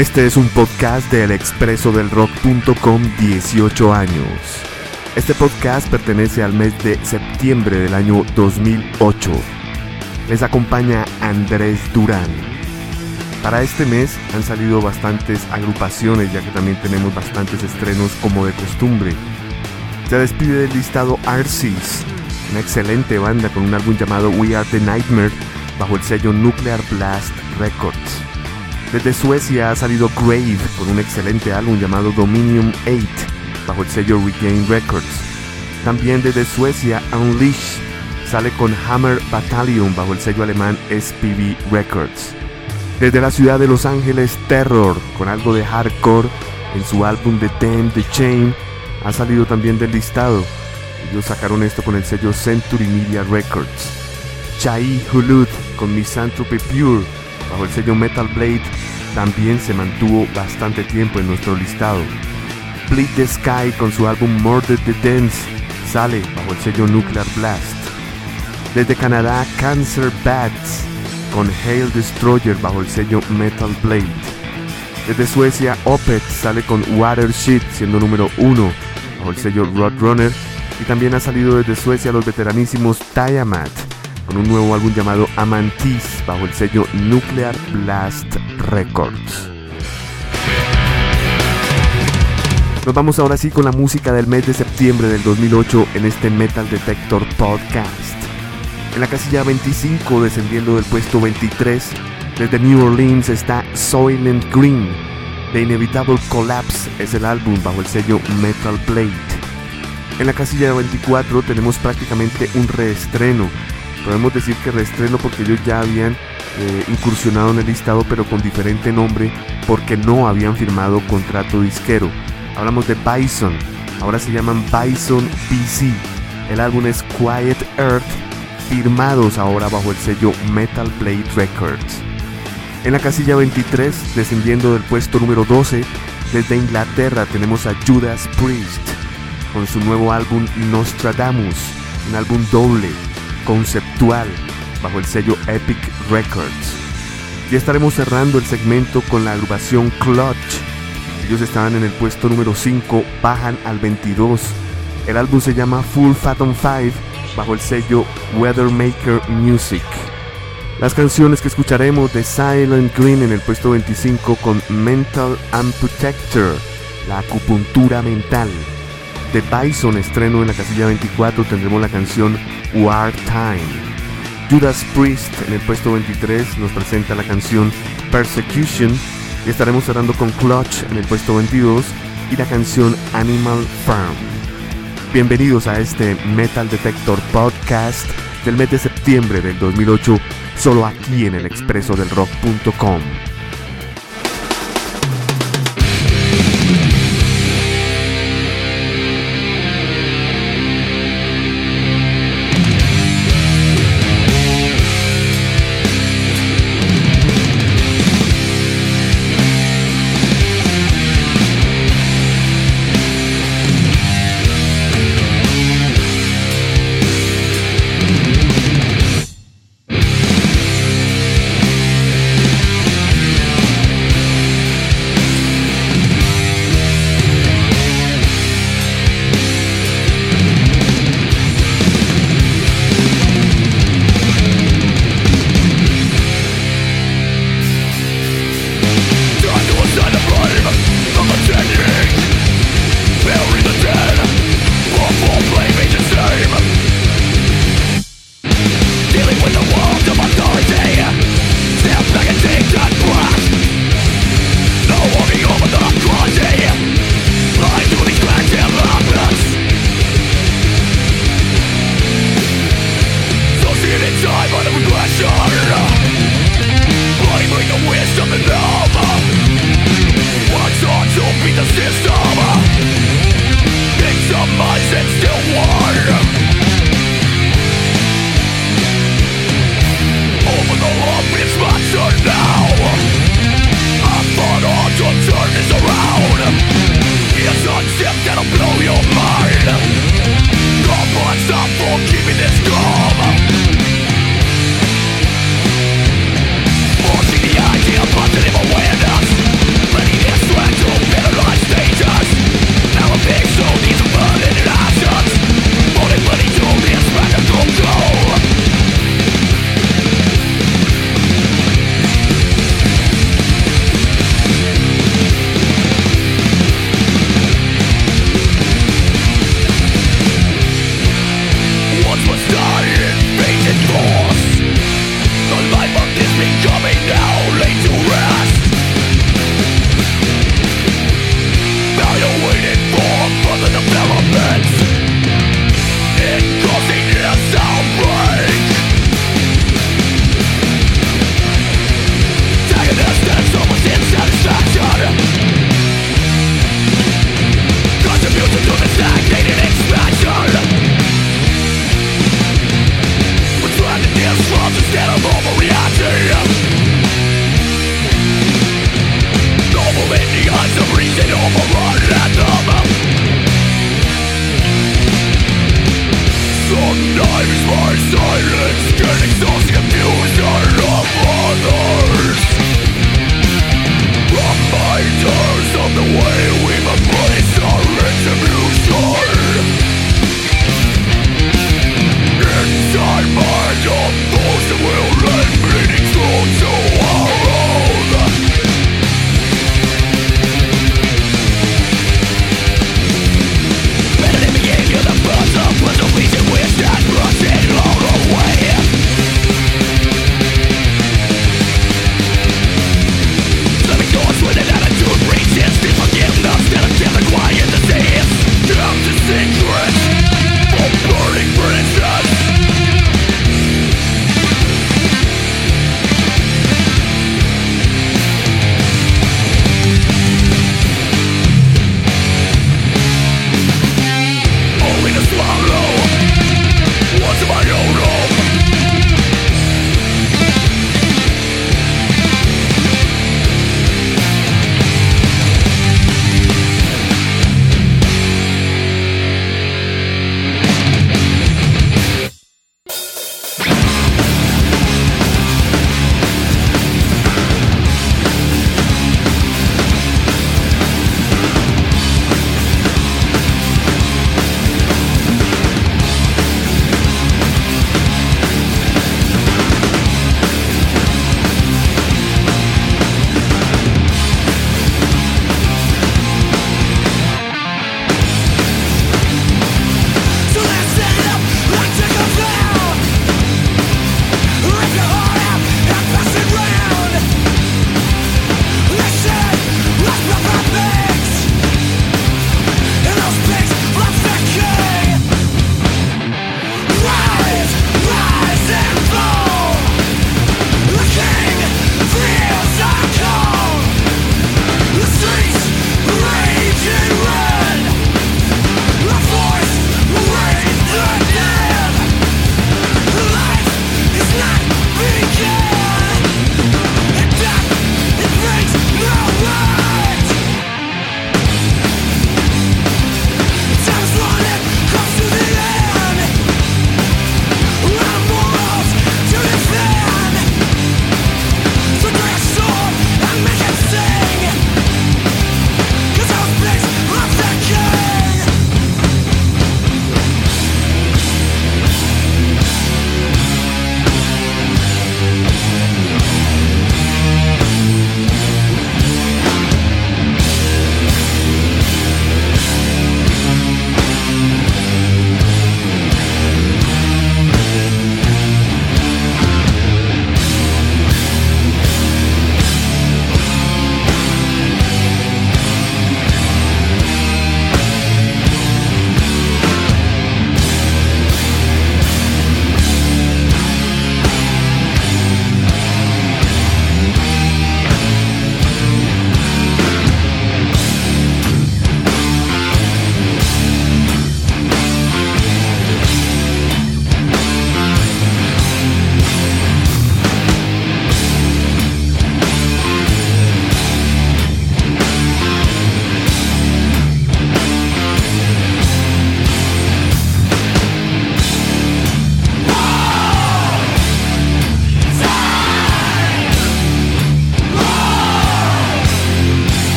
Este es un podcast del expreso del rock.com 18 años. Este podcast pertenece al mes de septiembre del año 2008. Les acompaña Andrés Durán. Para este mes han salido bastantes agrupaciones ya que también tenemos bastantes estrenos como de costumbre. Se despide del listado Arceus, una excelente banda con un álbum llamado We Are the Nightmare bajo el sello Nuclear Blast Records. Desde Suecia ha salido Grave con un excelente álbum llamado Dominion 8 bajo el sello Regain Records. También desde Suecia Unleash sale con Hammer Battalion bajo el sello alemán SPV Records. Desde la ciudad de Los Ángeles Terror con algo de hardcore en su álbum The Damn the Chain ha salido también del listado. Ellos sacaron esto con el sello Century Media Records. Chai Hulud con Misanthropy Pure bajo el sello Metal Blade también se mantuvo bastante tiempo en nuestro listado. Bleed the Sky con su álbum Murder the Dance sale bajo el sello Nuclear Blast. Desde Canadá, Cancer Bats con Hail Destroyer bajo el sello Metal Blade. Desde Suecia, Opeth sale con Watership siendo número 1 bajo el sello Roadrunner. Y también ha salido desde Suecia los veteranísimos Tiamat con un nuevo álbum llamado Amantis bajo el sello Nuclear Blast Records. Nos vamos ahora sí con la música del mes de septiembre del 2008 en este Metal Detector Podcast. En la casilla 25, descendiendo del puesto 23, desde New Orleans está Soylent Green. The Inevitable Collapse es el álbum bajo el sello Metal Blade. En la casilla 24 tenemos prácticamente un reestreno podemos decir que reestreno porque ellos ya habían eh, incursionado en el listado pero con diferente nombre porque no habían firmado contrato disquero. Hablamos de Bison, ahora se llaman Bison PC. El álbum es Quiet Earth, firmados ahora bajo el sello Metal Blade Records. En la casilla 23, descendiendo del puesto número 12, desde Inglaterra tenemos a Judas Priest con su nuevo álbum Nostradamus, un álbum doble conceptual bajo el sello Epic Records. Ya estaremos cerrando el segmento con la agrupación Clutch. Ellos estaban en el puesto número 5, bajan al 22. El álbum se llama Full Phantom 5 bajo el sello Weathermaker Music. Las canciones que escucharemos de Silent Green en el puesto 25 con Mental Protector, la acupuntura mental. De Bison estreno en la casilla 24 tendremos la canción War Time. Judas Priest en el puesto 23 nos presenta la canción Persecution y estaremos cerrando con Clutch en el puesto 22 y la canción Animal Farm. Bienvenidos a este Metal Detector Podcast del mes de septiembre del 2008, solo aquí en el expreso del rock.com.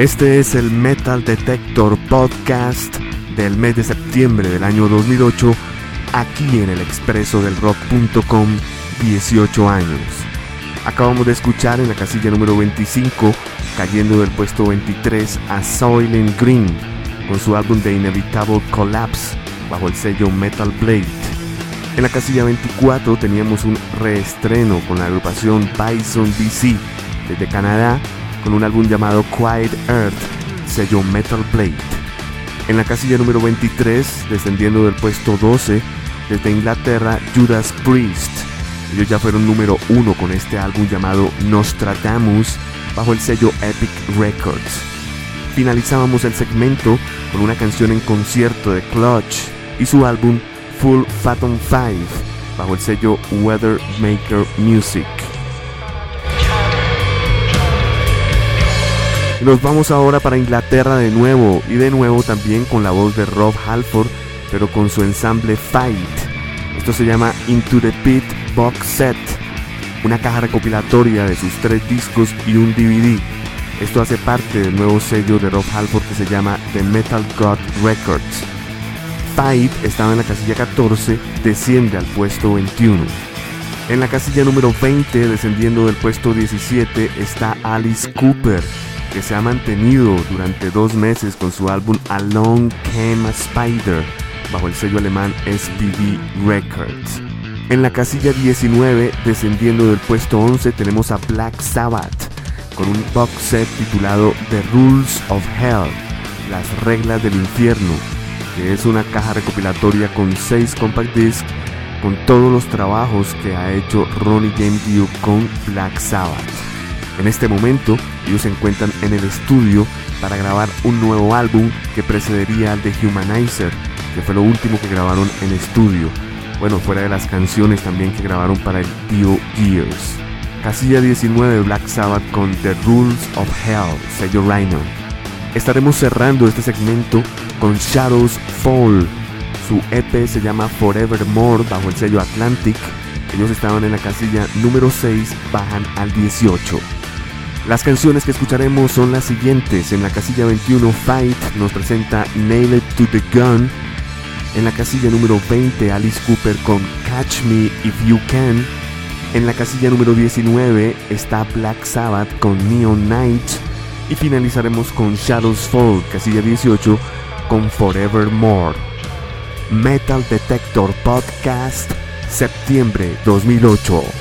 Este es el Metal Detector Podcast del mes de septiembre del año 2008, aquí en el expreso del rock.com, 18 años. Acabamos de escuchar en la casilla número 25, cayendo del puesto 23 a Soylent Green, con su álbum de Inevitable Collapse, bajo el sello Metal Blade. En la casilla 24 teníamos un reestreno con la agrupación Bison DC desde Canadá con un álbum llamado Quiet Earth, sello Metal Blade. En la casilla número 23, descendiendo del puesto 12, desde Inglaterra, Judas Priest. Ellos ya fueron número 1 con este álbum llamado Nostradamus, bajo el sello Epic Records. Finalizábamos el segmento con una canción en concierto de Clutch y su álbum Full Phantom 5, bajo el sello Weather Maker Music. Nos vamos ahora para Inglaterra de nuevo y de nuevo también con la voz de Rob Halford, pero con su ensamble Fight. Esto se llama Into the Pit Box Set, una caja recopilatoria de sus tres discos y un DVD. Esto hace parte del nuevo sello de Rob Halford que se llama The Metal God Records. Fight estaba en la casilla 14, desciende al puesto 21. En la casilla número 20, descendiendo del puesto 17, está Alice Cooper que se ha mantenido durante dos meses con su álbum Along Came a Spider bajo el sello alemán SPV Records. En la casilla 19, descendiendo del puesto 11, tenemos a Black Sabbath con un box set titulado The Rules of Hell, las reglas del infierno, que es una caja recopilatoria con 6 compact discs con todos los trabajos que ha hecho Ronnie James Dio con Black Sabbath. En este momento, ellos se encuentran en el estudio para grabar un nuevo álbum que precedería al de Humanizer, que fue lo último que grabaron en estudio. Bueno, fuera de las canciones también que grabaron para el Dio Gears. Casilla 19 Black Sabbath con The Rules of Hell, sello Rhino. Estaremos cerrando este segmento con Shadows Fall. Su EP se llama Forevermore bajo el sello Atlantic. Ellos estaban en la casilla número 6, bajan al 18. Las canciones que escucharemos son las siguientes. En la casilla 21, Fight nos presenta Nail It to the Gun. En la casilla número 20, Alice Cooper con Catch Me If You Can. En la casilla número 19 está Black Sabbath con Neon Night. Y finalizaremos con Shadows Fall, casilla 18, con Forevermore. Metal Detector Podcast, septiembre 2008.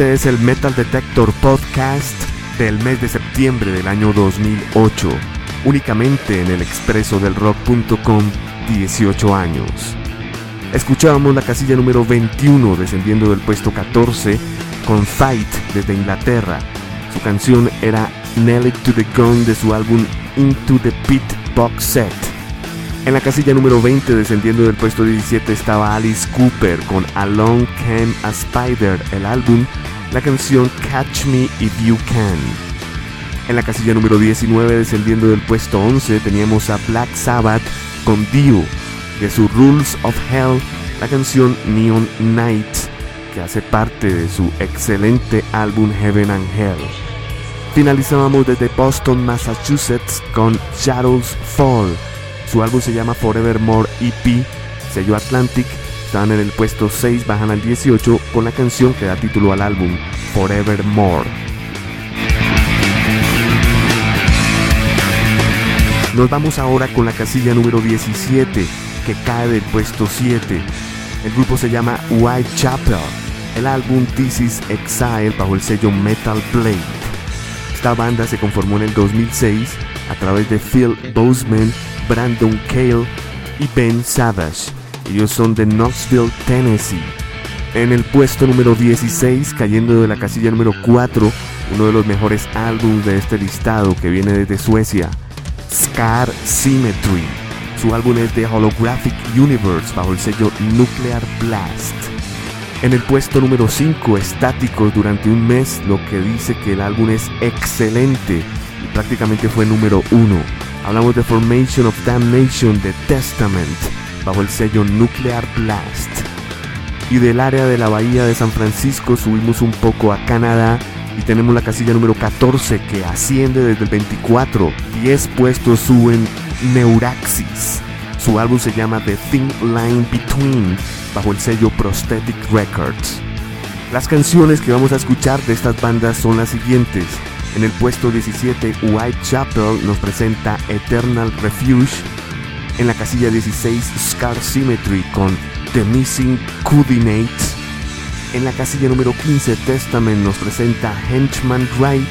Este es el Metal Detector Podcast del mes de septiembre del año 2008, únicamente en el expreso del rock.com 18 años. Escuchábamos la casilla número 21 descendiendo del puesto 14 con Fight desde Inglaterra. Su canción era Nail It to the Gun de su álbum Into the Pit Box Set. En la casilla número 20 descendiendo del puesto 17 estaba Alice Cooper con Along Came a Spider, el álbum, la canción Catch Me If You Can. En la casilla número 19 descendiendo del puesto 11 teníamos a Black Sabbath con Dio, de su Rules of Hell, la canción Neon Night, que hace parte de su excelente álbum Heaven and Hell. Finalizábamos desde Boston, Massachusetts con Shadows Fall. Su álbum se llama Forevermore EP, sello Atlantic. Están en el puesto 6, bajan al 18 con la canción que da título al álbum, Forevermore. Nos vamos ahora con la casilla número 17, que cae del puesto 7. El grupo se llama Whitechapel. El álbum This Is Exile bajo el sello Metal Blade. Esta banda se conformó en el 2006 a través de Phil Boseman, Brandon Cale y Ben Savage. Ellos son de Knoxville, Tennessee. En el puesto número 16, cayendo de la casilla número 4, uno de los mejores álbumes de este listado que viene desde Suecia, Scar Symmetry. Su álbum es de Holographic Universe bajo el sello Nuclear Blast. En el puesto número 5, estáticos durante un mes, lo que dice que el álbum es excelente y prácticamente fue número 1. Hablamos de Formation of Damnation de Testament bajo el sello Nuclear Blast. Y del área de la bahía de San Francisco subimos un poco a Canadá y tenemos la casilla número 14 que asciende desde el 24. 10 puestos suben Neuraxis. Su álbum se llama The Thin Line Between bajo el sello Prosthetic Records. Las canciones que vamos a escuchar de estas bandas son las siguientes. En el puesto 17, Whitechapel nos presenta Eternal Refuge. En la casilla 16, Scar Symmetry con The Missing Coordinates. En la casilla número 15, Testament nos presenta Henchman Right.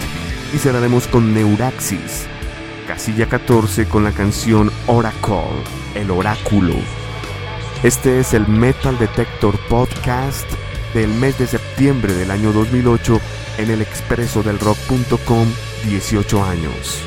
Y cerraremos con Neuraxis. Casilla 14 con la canción Oracle, el oráculo. Este es el Metal Detector Podcast del mes de septiembre del año 2008 en el expreso del rock.com 18 años.